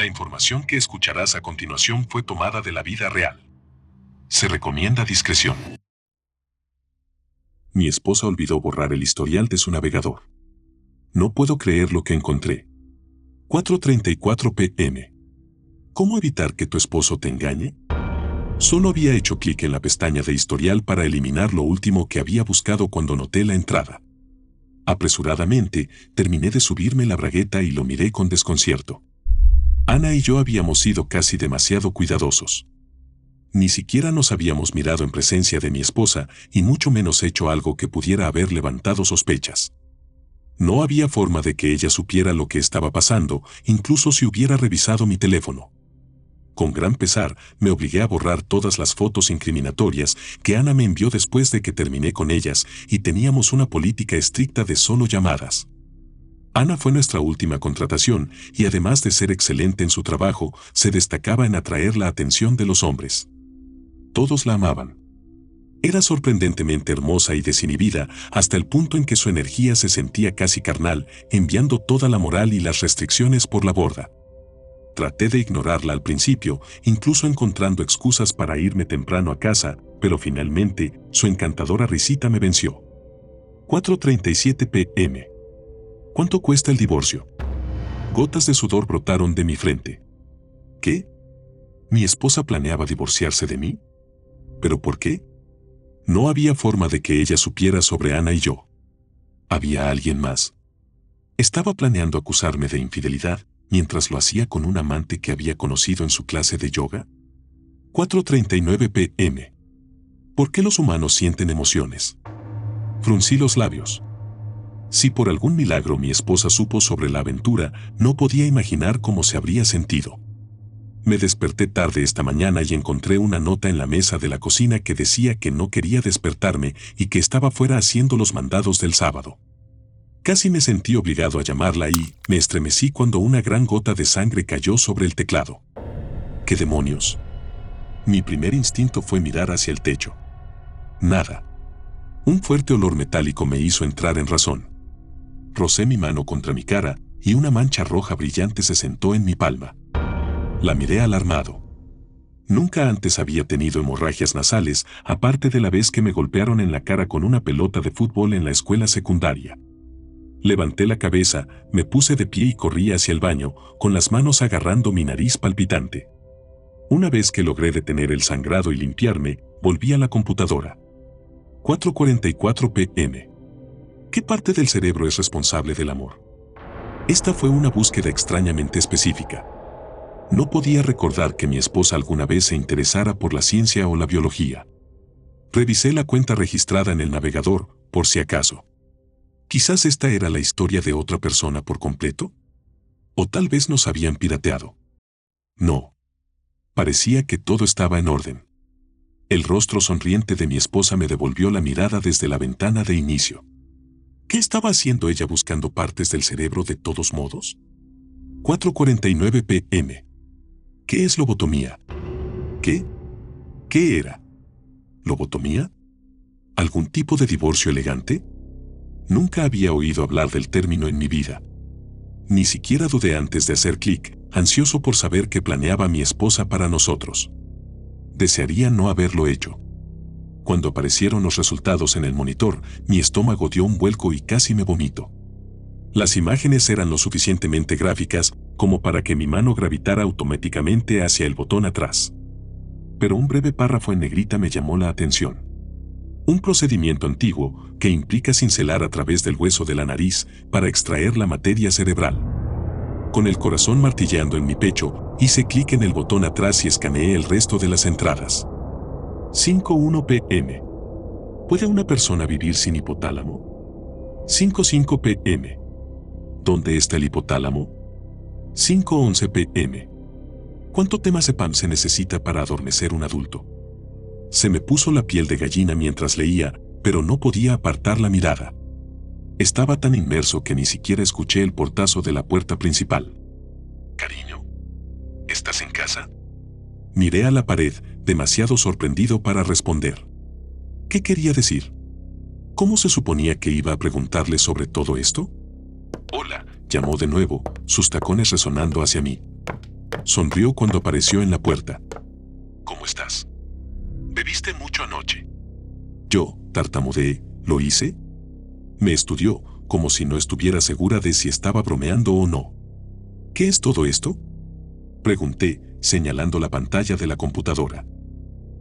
La información que escucharás a continuación fue tomada de la vida real. Se recomienda discreción. Mi esposa olvidó borrar el historial de su navegador. No puedo creer lo que encontré. 4.34 pm. ¿Cómo evitar que tu esposo te engañe? Solo había hecho clic en la pestaña de historial para eliminar lo último que había buscado cuando noté la entrada. Apresuradamente, terminé de subirme la bragueta y lo miré con desconcierto. Ana y yo habíamos sido casi demasiado cuidadosos. Ni siquiera nos habíamos mirado en presencia de mi esposa y mucho menos hecho algo que pudiera haber levantado sospechas. No había forma de que ella supiera lo que estaba pasando, incluso si hubiera revisado mi teléfono. Con gran pesar, me obligué a borrar todas las fotos incriminatorias que Ana me envió después de que terminé con ellas y teníamos una política estricta de solo llamadas. Ana fue nuestra última contratación y además de ser excelente en su trabajo, se destacaba en atraer la atención de los hombres. Todos la amaban. Era sorprendentemente hermosa y desinhibida hasta el punto en que su energía se sentía casi carnal, enviando toda la moral y las restricciones por la borda. Traté de ignorarla al principio, incluso encontrando excusas para irme temprano a casa, pero finalmente, su encantadora risita me venció. 4.37 pm. ¿Cuánto cuesta el divorcio? Gotas de sudor brotaron de mi frente. ¿Qué? ¿Mi esposa planeaba divorciarse de mí? ¿Pero por qué? No había forma de que ella supiera sobre Ana y yo. ¿Había alguien más? ¿Estaba planeando acusarme de infidelidad mientras lo hacía con un amante que había conocido en su clase de yoga? 4.39 pm. ¿Por qué los humanos sienten emociones? Fruncí los labios. Si por algún milagro mi esposa supo sobre la aventura, no podía imaginar cómo se habría sentido. Me desperté tarde esta mañana y encontré una nota en la mesa de la cocina que decía que no quería despertarme y que estaba fuera haciendo los mandados del sábado. Casi me sentí obligado a llamarla y me estremecí cuando una gran gota de sangre cayó sobre el teclado. ¿Qué demonios? Mi primer instinto fue mirar hacia el techo. Nada. Un fuerte olor metálico me hizo entrar en razón. Rocé mi mano contra mi cara y una mancha roja brillante se sentó en mi palma. La miré alarmado. Nunca antes había tenido hemorragias nasales, aparte de la vez que me golpearon en la cara con una pelota de fútbol en la escuela secundaria. Levanté la cabeza, me puse de pie y corrí hacia el baño, con las manos agarrando mi nariz palpitante. Una vez que logré detener el sangrado y limpiarme, volví a la computadora. 4.44 pm. ¿Qué parte del cerebro es responsable del amor? Esta fue una búsqueda extrañamente específica. No podía recordar que mi esposa alguna vez se interesara por la ciencia o la biología. Revisé la cuenta registrada en el navegador, por si acaso. Quizás esta era la historia de otra persona por completo. O tal vez nos habían pirateado. No. Parecía que todo estaba en orden. El rostro sonriente de mi esposa me devolvió la mirada desde la ventana de inicio. ¿Qué estaba haciendo ella buscando partes del cerebro de todos modos? 4.49 pm. ¿Qué es lobotomía? ¿Qué? ¿Qué era? ¿Lobotomía? ¿Algún tipo de divorcio elegante? Nunca había oído hablar del término en mi vida. Ni siquiera dudé antes de hacer clic, ansioso por saber qué planeaba mi esposa para nosotros. Desearía no haberlo hecho. Cuando aparecieron los resultados en el monitor, mi estómago dio un vuelco y casi me vomito. Las imágenes eran lo suficientemente gráficas como para que mi mano gravitara automáticamente hacia el botón atrás. Pero un breve párrafo en negrita me llamó la atención. Un procedimiento antiguo que implica cincelar a través del hueso de la nariz para extraer la materia cerebral. Con el corazón martilleando en mi pecho, hice clic en el botón atrás y escaneé el resto de las entradas. 5.1 pm. ¿Puede una persona vivir sin hipotálamo? 5.5 pm. ¿Dónde está el hipotálamo? 5.11 pm. ¿Cuánto temazepam se necesita para adormecer un adulto? Se me puso la piel de gallina mientras leía, pero no podía apartar la mirada. Estaba tan inmerso que ni siquiera escuché el portazo de la puerta principal. Cariño, ¿estás en casa? Miré a la pared, demasiado sorprendido para responder. ¿Qué quería decir? ¿Cómo se suponía que iba a preguntarle sobre todo esto? Hola, llamó de nuevo, sus tacones resonando hacia mí. Sonrió cuando apareció en la puerta. ¿Cómo estás? ¿Bebiste mucho anoche? Yo, tartamudeé, ¿lo hice? Me estudió, como si no estuviera segura de si estaba bromeando o no. ¿Qué es todo esto? Pregunté, señalando la pantalla de la computadora.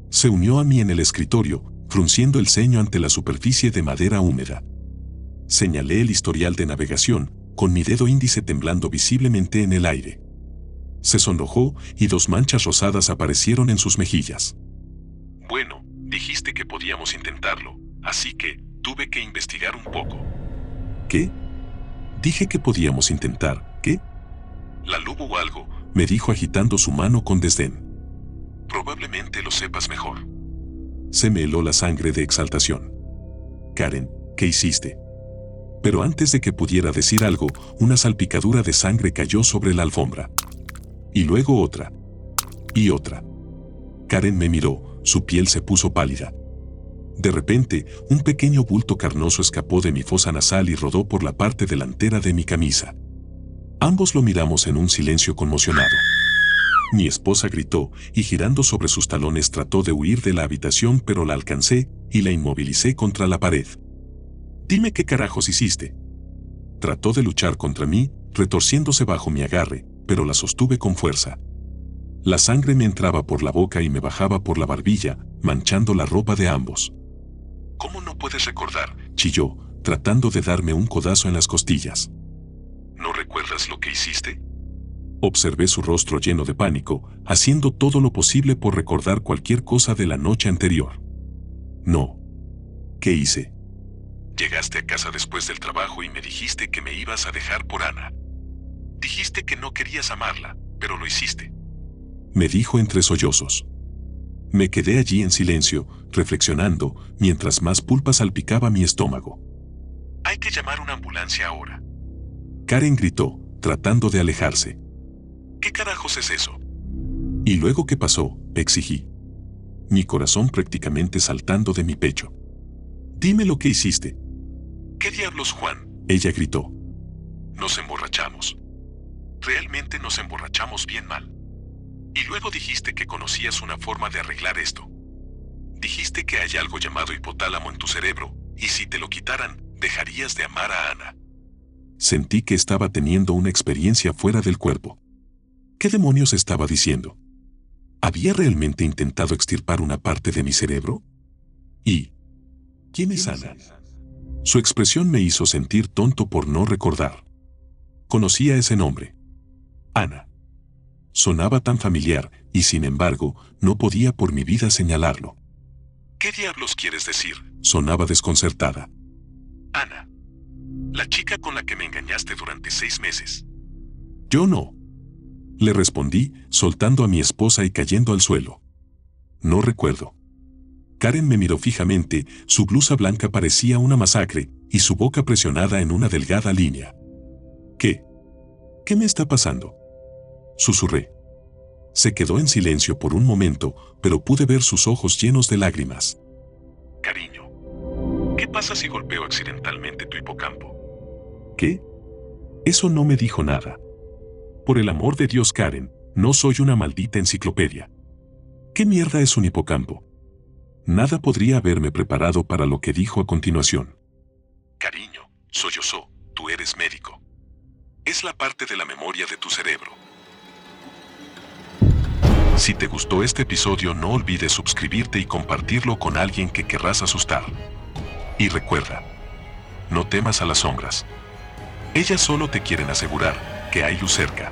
Se unió a mí en el escritorio, frunciendo el ceño ante la superficie de madera húmeda. Señalé el historial de navegación, con mi dedo índice temblando visiblemente en el aire. Se sonrojó y dos manchas rosadas aparecieron en sus mejillas. Bueno, dijiste que podíamos intentarlo, así que tuve que investigar un poco. ¿Qué? Dije que podíamos intentar, ¿qué? La luz o algo, me dijo agitando su mano con desdén. Probablemente lo sepas mejor. Se me heló la sangre de exaltación. Karen, ¿qué hiciste? Pero antes de que pudiera decir algo, una salpicadura de sangre cayó sobre la alfombra. Y luego otra. Y otra. Karen me miró, su piel se puso pálida. De repente, un pequeño bulto carnoso escapó de mi fosa nasal y rodó por la parte delantera de mi camisa. Ambos lo miramos en un silencio conmocionado. Mi esposa gritó y girando sobre sus talones trató de huir de la habitación pero la alcancé y la inmovilicé contra la pared. Dime qué carajos hiciste. Trató de luchar contra mí, retorciéndose bajo mi agarre, pero la sostuve con fuerza. La sangre me entraba por la boca y me bajaba por la barbilla, manchando la ropa de ambos. ¿Cómo no puedes recordar? chilló, tratando de darme un codazo en las costillas. ¿No recuerdas lo que hiciste? Observé su rostro lleno de pánico, haciendo todo lo posible por recordar cualquier cosa de la noche anterior. No. ¿Qué hice? Llegaste a casa después del trabajo y me dijiste que me ibas a dejar por Ana. Dijiste que no querías amarla, pero lo hiciste. Me dijo entre sollozos. Me quedé allí en silencio, reflexionando, mientras más pulpa salpicaba mi estómago. Hay que llamar una ambulancia ahora. Karen gritó, tratando de alejarse. ¿Qué carajos es eso? ¿Y luego qué pasó? exigí. Mi corazón prácticamente saltando de mi pecho. Dime lo que hiciste. ¿Qué diablos, Juan? Ella gritó. Nos emborrachamos. Realmente nos emborrachamos bien mal. Y luego dijiste que conocías una forma de arreglar esto. Dijiste que hay algo llamado hipotálamo en tu cerebro, y si te lo quitaran, dejarías de amar a Ana. Sentí que estaba teniendo una experiencia fuera del cuerpo. ¿Qué demonios estaba diciendo? ¿Había realmente intentado extirpar una parte de mi cerebro? ¿Y quién es Ana? Su expresión me hizo sentir tonto por no recordar. Conocía ese nombre. Ana. Sonaba tan familiar y sin embargo no podía por mi vida señalarlo. ¿Qué diablos quieres decir? Sonaba desconcertada. Ana. La chica con la que me engañaste durante seis meses. Yo no. Le respondí, soltando a mi esposa y cayendo al suelo. No recuerdo. Karen me miró fijamente, su blusa blanca parecía una masacre, y su boca presionada en una delgada línea. ¿Qué? ¿Qué me está pasando? Susurré. Se quedó en silencio por un momento, pero pude ver sus ojos llenos de lágrimas. Cariño, ¿qué pasa si golpeo accidentalmente tu hipocampo? ¿Qué? Eso no me dijo nada. Por el amor de Dios, Karen, no soy una maldita enciclopedia. ¿Qué mierda es un hipocampo? Nada podría haberme preparado para lo que dijo a continuación. Cariño, yo, tú eres médico. Es la parte de la memoria de tu cerebro. Si te gustó este episodio no olvides suscribirte y compartirlo con alguien que querrás asustar. Y recuerda, no temas a las sombras. Ellas solo te quieren asegurar que hay luz cerca.